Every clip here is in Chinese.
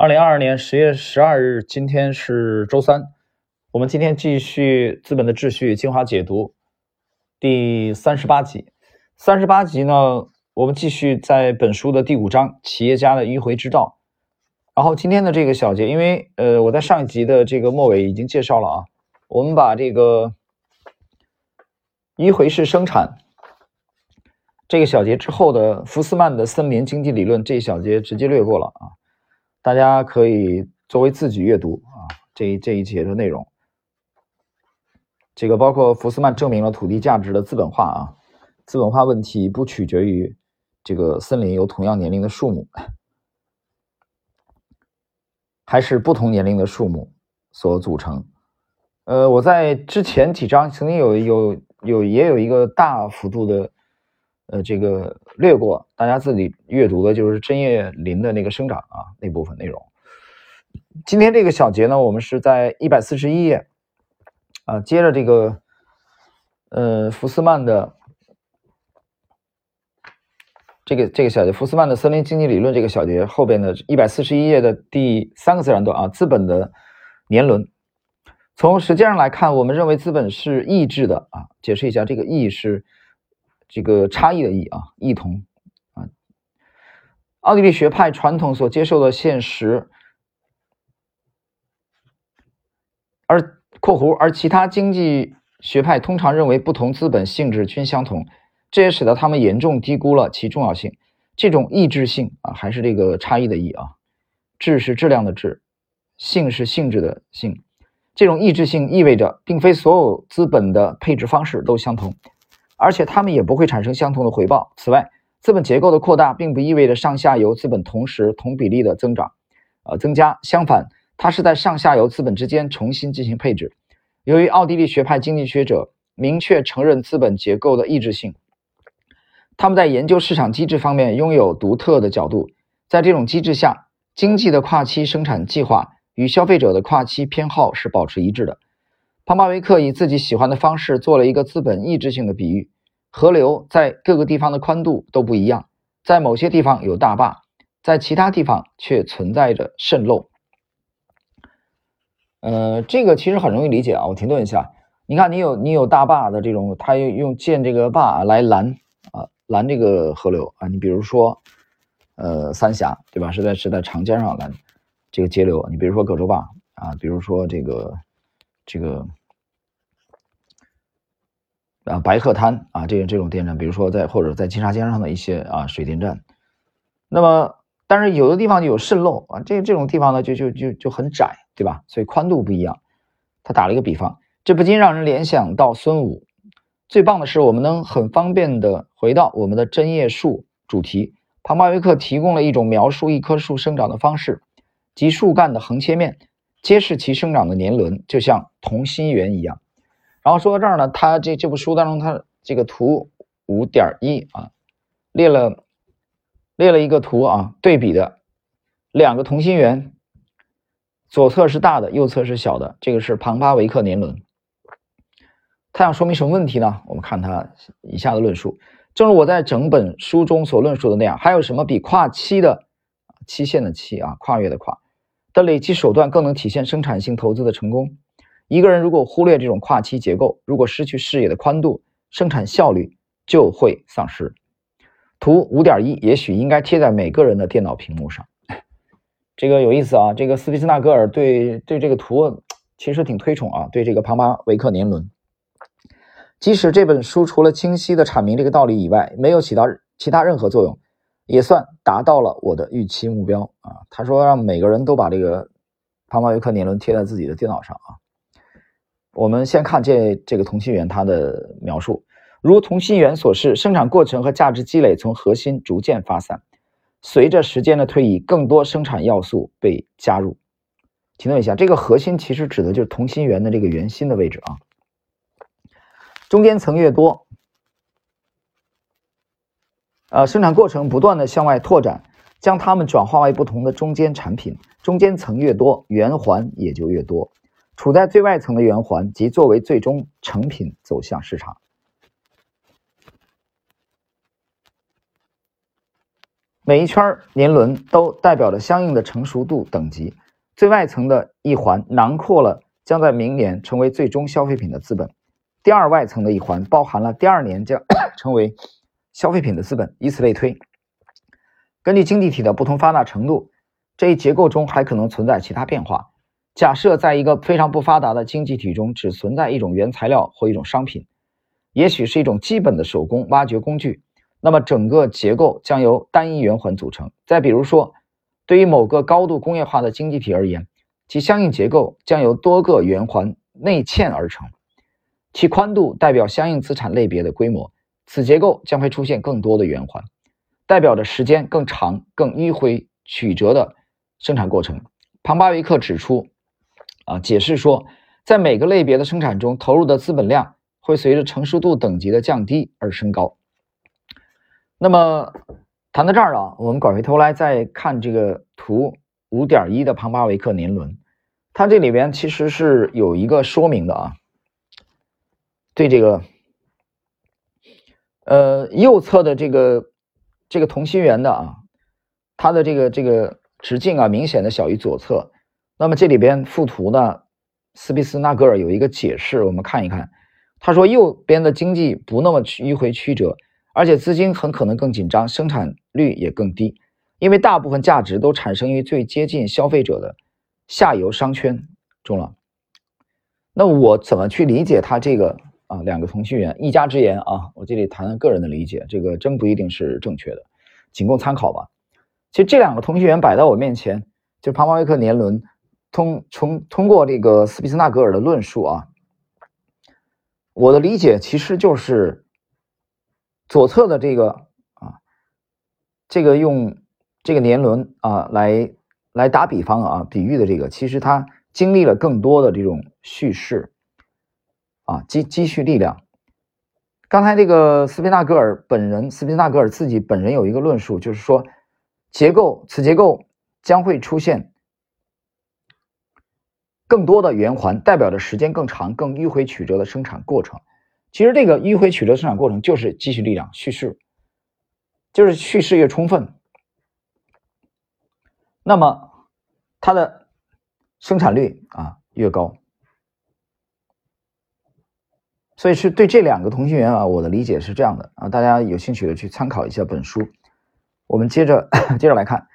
二零二二年十月十二日，今天是周三。我们今天继续《资本的秩序》精华解读第三十八集。三十八集呢，我们继续在本书的第五章“企业家的迂回之道”。然后今天的这个小节，因为呃我在上一集的这个末尾已经介绍了啊，我们把这个迂回式生产这个小节之后的福斯曼的森林经济理论这一小节直接略过了啊。大家可以作为自己阅读啊，这一这一节的内容，这个包括福斯曼证明了土地价值的资本化啊，资本化问题不取决于这个森林有同样年龄的树木，还是不同年龄的树木所组成。呃，我在之前几章曾经有有有也有一个大幅度的。呃，这个略过，大家自己阅读的就是针叶林的那个生长啊那部分内容。今天这个小节呢，我们是在一百四十一页啊，接着这个呃福斯曼的这个这个小节，福斯曼的森林经济理论这个小节后边的一百四十一页的第三个自然段啊，资本的年轮。从实际上来看，我们认为资本是异质的啊，解释一下，这个异是。这个差异的异啊，异同啊，奥地利学派传统所接受的现实，而（括弧）而其他经济学派通常认为不同资本性质均相同，这也使得他们严重低估了其重要性。这种异质性啊，还是这个差异的异啊，质是质量的质，性是性质的性。这种异质性意味着，并非所有资本的配置方式都相同。而且它们也不会产生相同的回报。此外，资本结构的扩大并不意味着上下游资本同时同比例的增长，呃，增加。相反，它是在上下游资本之间重新进行配置。由于奥地利学派经济学者明确承认资本结构的异质性，他们在研究市场机制方面拥有独特的角度。在这种机制下，经济的跨期生产计划与消费者的跨期偏好是保持一致的。庞巴维克以自己喜欢的方式做了一个资本抑制性的比喻：河流在各个地方的宽度都不一样，在某些地方有大坝，在其他地方却存在着渗漏。呃，这个其实很容易理解啊。我停顿一下，你看，你有你有大坝的这种，他用建这个坝来拦啊拦这个河流啊。你比如说，呃，三峡对吧？是在是在长江上拦这个截流。你比如说葛洲坝啊，比如说这个这个。啊，白鹤滩啊，这这种电站，比如说在或者在金沙江上的一些啊水电站，那么但是有的地方就有渗漏啊，这这种地方呢就就就就很窄，对吧？所以宽度不一样。他打了一个比方，这不禁让人联想到孙武。最棒的是，我们能很方便的回到我们的针叶树主题。庞巴维克提供了一种描述一棵树生长的方式，即树干的横切面揭示其生长的年轮，就像同心圆一样。然后说到这儿呢，他这这部书当中，他这个图五点一啊，列了列了一个图啊，对比的两个同心圆，左侧是大的，右侧是小的，这个是庞巴维克年轮。他想说明什么问题呢？我们看他以下的论述：正如我在整本书中所论述的那样，还有什么比跨期的期限的期啊，跨越的跨的累积手段更能体现生产性投资的成功？一个人如果忽略这种跨期结构，如果失去视野的宽度，生产效率就会丧失。图五点一也许应该贴在每个人的电脑屏幕上。这个有意思啊！这个斯皮斯纳格尔对对这个图其实挺推崇啊，对这个庞巴维克年轮。即使这本书除了清晰的阐明这个道理以外，没有起到其他任何作用，也算达到了我的预期目标啊。他说让每个人都把这个庞巴维克年轮贴在自己的电脑上啊。我们先看这这个同心圆它的描述，如同心圆所示，生产过程和价值积累从核心逐渐发散，随着时间的推移，更多生产要素被加入。停顿一下，这个核心其实指的就是同心圆的这个圆心的位置啊。中间层越多，呃，生产过程不断的向外拓展，将它们转化为不同的中间产品。中间层越多，圆环也就越多。处在最外层的圆环，即作为最终成品走向市场。每一圈年轮都代表着相应的成熟度等级。最外层的一环囊括了将在明年成为最终消费品的资本，第二外层的一环包含了第二年将 成为消费品的资本，以此类推。根据经济体的不同发达程度，这一结构中还可能存在其他变化。假设在一个非常不发达的经济体中，只存在一种原材料或一种商品，也许是一种基本的手工挖掘工具，那么整个结构将由单一圆环组成。再比如说，对于某个高度工业化的经济体而言，其相应结构将由多个圆环内嵌而成，其宽度代表相应资产类别的规模。此结构将会出现更多的圆环，代表着时间更长、更迂回曲折的生产过程。庞巴维克指出。啊，解释说，在每个类别的生产中投入的资本量会随着成熟度等级的降低而升高。那么谈到这儿啊，我们拐回头来再看这个图五点一的庞巴维克年轮，它这里边其实是有一个说明的啊。对这个，呃，右侧的这个这个同心圆的啊，它的这个这个直径啊，明显的小于左侧。那么这里边附图呢，斯皮斯纳格尔有一个解释，我们看一看。他说，右边的经济不那么迂回曲折，而且资金很可能更紧张，生产率也更低，因为大部分价值都产生于最接近消费者的下游商圈中了。那我怎么去理解他这个啊？两个同心圆，一家之言啊，我这里谈个人的理解，这个真不一定是正确的，仅供参考吧。其实这两个同心圆摆在我面前，就庞巴维克年轮。通从通过这个斯皮斯纳格尔的论述啊，我的理解其实就是左侧的这个啊，这个用这个年轮啊来来打比方啊，比喻的这个，其实它经历了更多的这种叙事啊，积积蓄力量。刚才这个斯皮纳格尔本人，斯皮纳格尔自己本人有一个论述，就是说结构此结构将会出现。更多的圆环代表着时间更长、更迂回曲折的生产过程。其实，这个迂回曲折生产过程就是积蓄力量、叙事，就是叙事越充分，那么它的生产率啊越高。所以是对这两个同心圆啊，我的理解是这样的啊，大家有兴趣的去参考一下本书。我们接着 接着来看，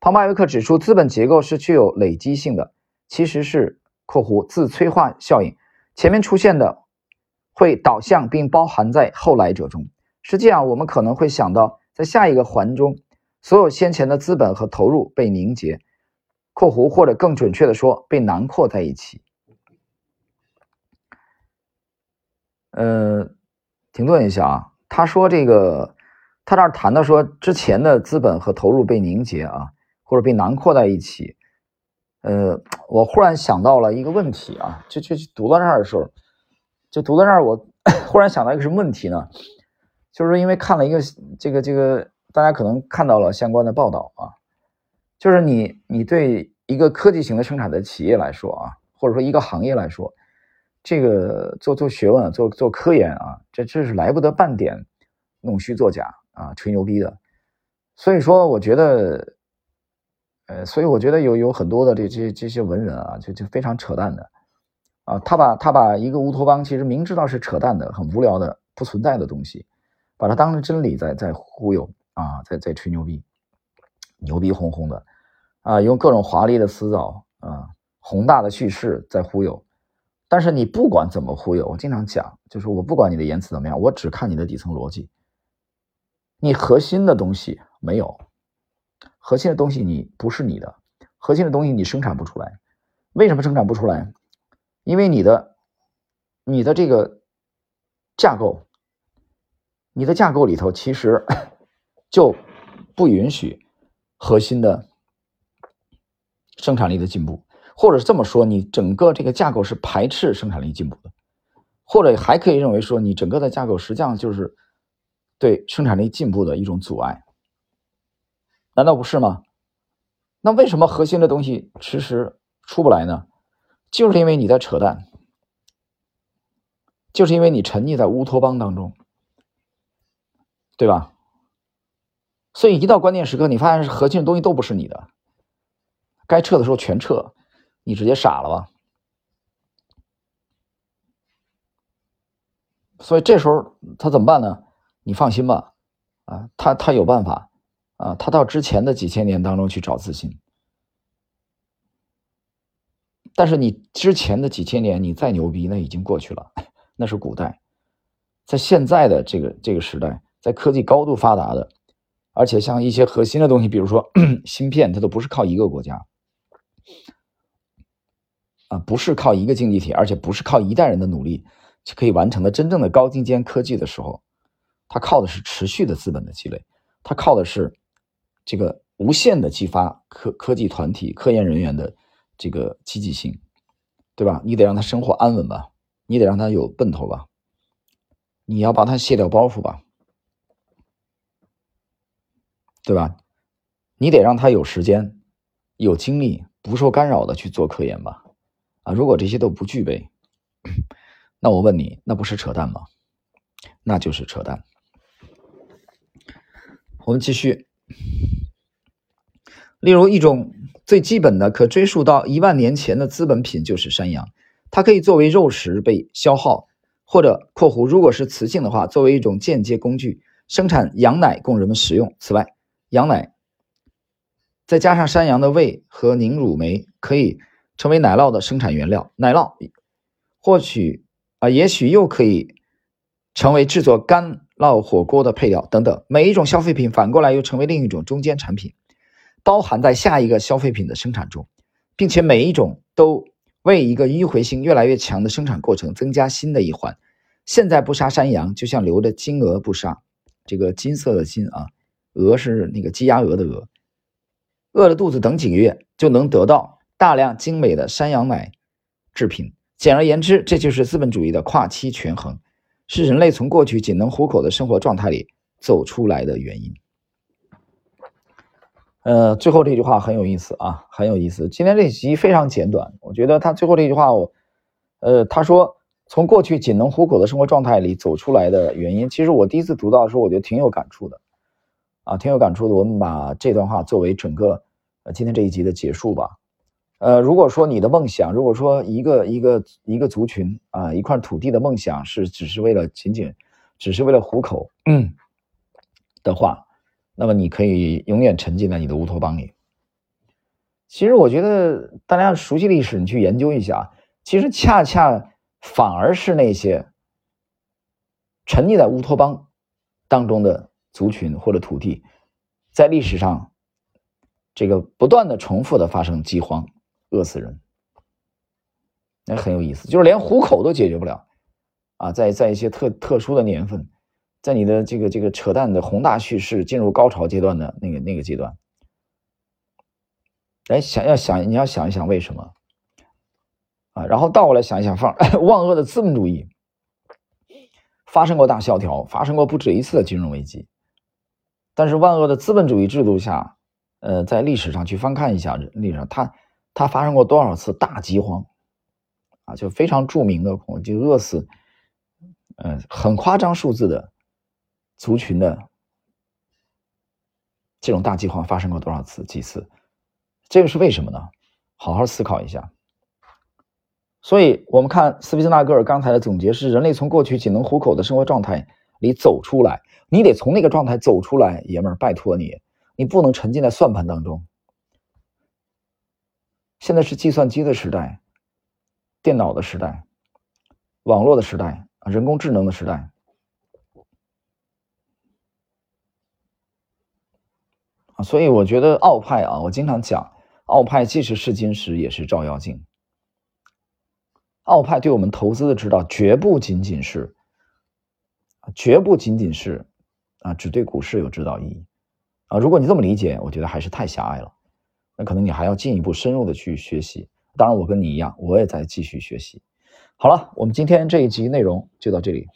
庞巴维克指出，资本结构是具有累积性的，其实是。括弧自催化效应，前面出现的会导向并包含在后来者中。实际上，我们可能会想到，在下一个环中，所有先前的资本和投入被凝结（括弧或者更准确的说，被囊括在一起）。呃，停顿一下啊，他说这个，他这儿谈到说之前的资本和投入被凝结啊，或者被囊括在一起。呃，我忽然想到了一个问题啊，就就读到这儿的时候，就读到这儿，我 忽然想到一个什么问题呢？就是因为看了一个这个这个，大家可能看到了相关的报道啊，就是你你对一个科技型的生产的企业来说啊，或者说一个行业来说，这个做做学问、做做科研啊，这这是来不得半点弄虚作假啊、吹牛逼的。所以说，我觉得。呃，所以我觉得有有很多的这这这些文人啊，就就非常扯淡的，啊，他把他把一个乌托邦，其实明知道是扯淡的、很无聊的、不存在的东西，把它当成真理在在忽悠啊，在在吹牛逼，牛逼哄哄的，啊，用各种华丽的辞藻啊、宏大的叙事在忽悠。但是你不管怎么忽悠，我经常讲，就是我不管你的言辞怎么样，我只看你的底层逻辑，你核心的东西没有。核心的东西你不是你的，核心的东西你生产不出来，为什么生产不出来？因为你的，你的这个架构，你的架构里头其实就不允许核心的生产力的进步，或者是这么说，你整个这个架构是排斥生产力进步的，或者还可以认为说，你整个的架构实际上就是对生产力进步的一种阻碍。难道不是吗？那为什么核心的东西迟迟出不来呢？就是因为你在扯淡，就是因为你沉溺在乌托邦当中，对吧？所以一到关键时刻，你发现核心的东西都不是你的，该撤的时候全撤，你直接傻了吧？所以这时候他怎么办呢？你放心吧，啊，他他有办法，啊，他到之前的几千年当中去找自信。但是你之前的几千年，你再牛逼，那已经过去了，那是古代。在现在的这个这个时代，在科技高度发达的，而且像一些核心的东西，比如说 芯片，它都不是靠一个国家，啊，不是靠一个经济体，而且不是靠一代人的努力就可以完成的真正的高精尖科技的时候，它靠的是持续的资本的积累，它靠的是这个无限的激发科科技团体、科研人员的这个积极性，对吧？你得让他生活安稳吧，你得让他有奔头吧。你要帮他卸掉包袱吧，对吧？你得让他有时间、有精力、不受干扰的去做科研吧。啊，如果这些都不具备，那我问你，那不是扯淡吗？那就是扯淡。我们继续，例如一种最基本的、可追溯到一万年前的资本品就是山羊，它可以作为肉食被消耗。或者（括弧）如果是雌性的话，作为一种间接工具生产羊奶供人们食用。此外，羊奶再加上山羊的胃和凝乳酶，可以成为奶酪的生产原料。奶酪或许啊，也许又可以成为制作干烙火锅的配料等等。每一种消费品反过来又成为另一种中间产品，包含在下一个消费品的生产中，并且每一种都。为一个迂回性越来越强的生产过程增加新的一环。现在不杀山羊，就像留着金鹅不杀。这个金色的金啊，鹅是那个鸡鸭鹅的鹅。饿着肚子等几个月，就能得到大量精美的山羊奶制品。简而言之，这就是资本主义的跨期权衡，是人类从过去仅能糊口的生活状态里走出来的原因。呃，最后这句话很有意思啊，很有意思。今天这集非常简短，我觉得他最后这句话，我，呃，他说从过去仅能糊口的生活状态里走出来的原因，其实我第一次读到的时候，我觉得挺有感触的，啊，挺有感触的。我们把这段话作为整个呃今天这一集的结束吧。呃，如果说你的梦想，如果说一个一个一个族群啊，一块土地的梦想是只是为了仅仅只是为了糊口，嗯，的话。那么你可以永远沉浸在你的乌托邦里。其实我觉得大家熟悉历史，你去研究一下，其实恰恰反而是那些沉溺在乌托邦当中的族群或者土地，在历史上这个不断的重复的发生饥荒，饿死人，那很有意思，就是连糊口都解决不了啊，在在一些特特殊的年份。在你的这个这个扯淡的宏大叙事进入高潮阶段的那个那个阶段，哎，想要想你要想一想为什么啊？然后倒过来想一想，放 万恶的资本主义发生过大萧条，发生过不止一次的金融危机，但是万恶的资本主义制度下，呃，在历史上去翻看一下历史上，它它发生过多少次大饥荒啊？就非常著名的，就饿死，嗯，很夸张数字的。族群的这种大饥荒发生过多少次？几次？这个是为什么呢？好好思考一下。所以，我们看斯皮斯纳格尔刚才的总结是：人类从过去仅能糊口的生活状态里走出来，你得从那个状态走出来，爷们儿，拜托你，你不能沉浸在算盘当中。现在是计算机的时代，电脑的时代，网络的时代，人工智能的时代。所以我觉得奥派啊，我经常讲，奥派既是试金石，也是照妖镜。奥派对我们投资的指导，绝不仅仅是，绝不仅仅是啊，只对股市有指导意义啊。如果你这么理解，我觉得还是太狭隘了。可能你还要进一步深入的去学习。当然，我跟你一样，我也在继续学习。好了，我们今天这一集内容就到这里。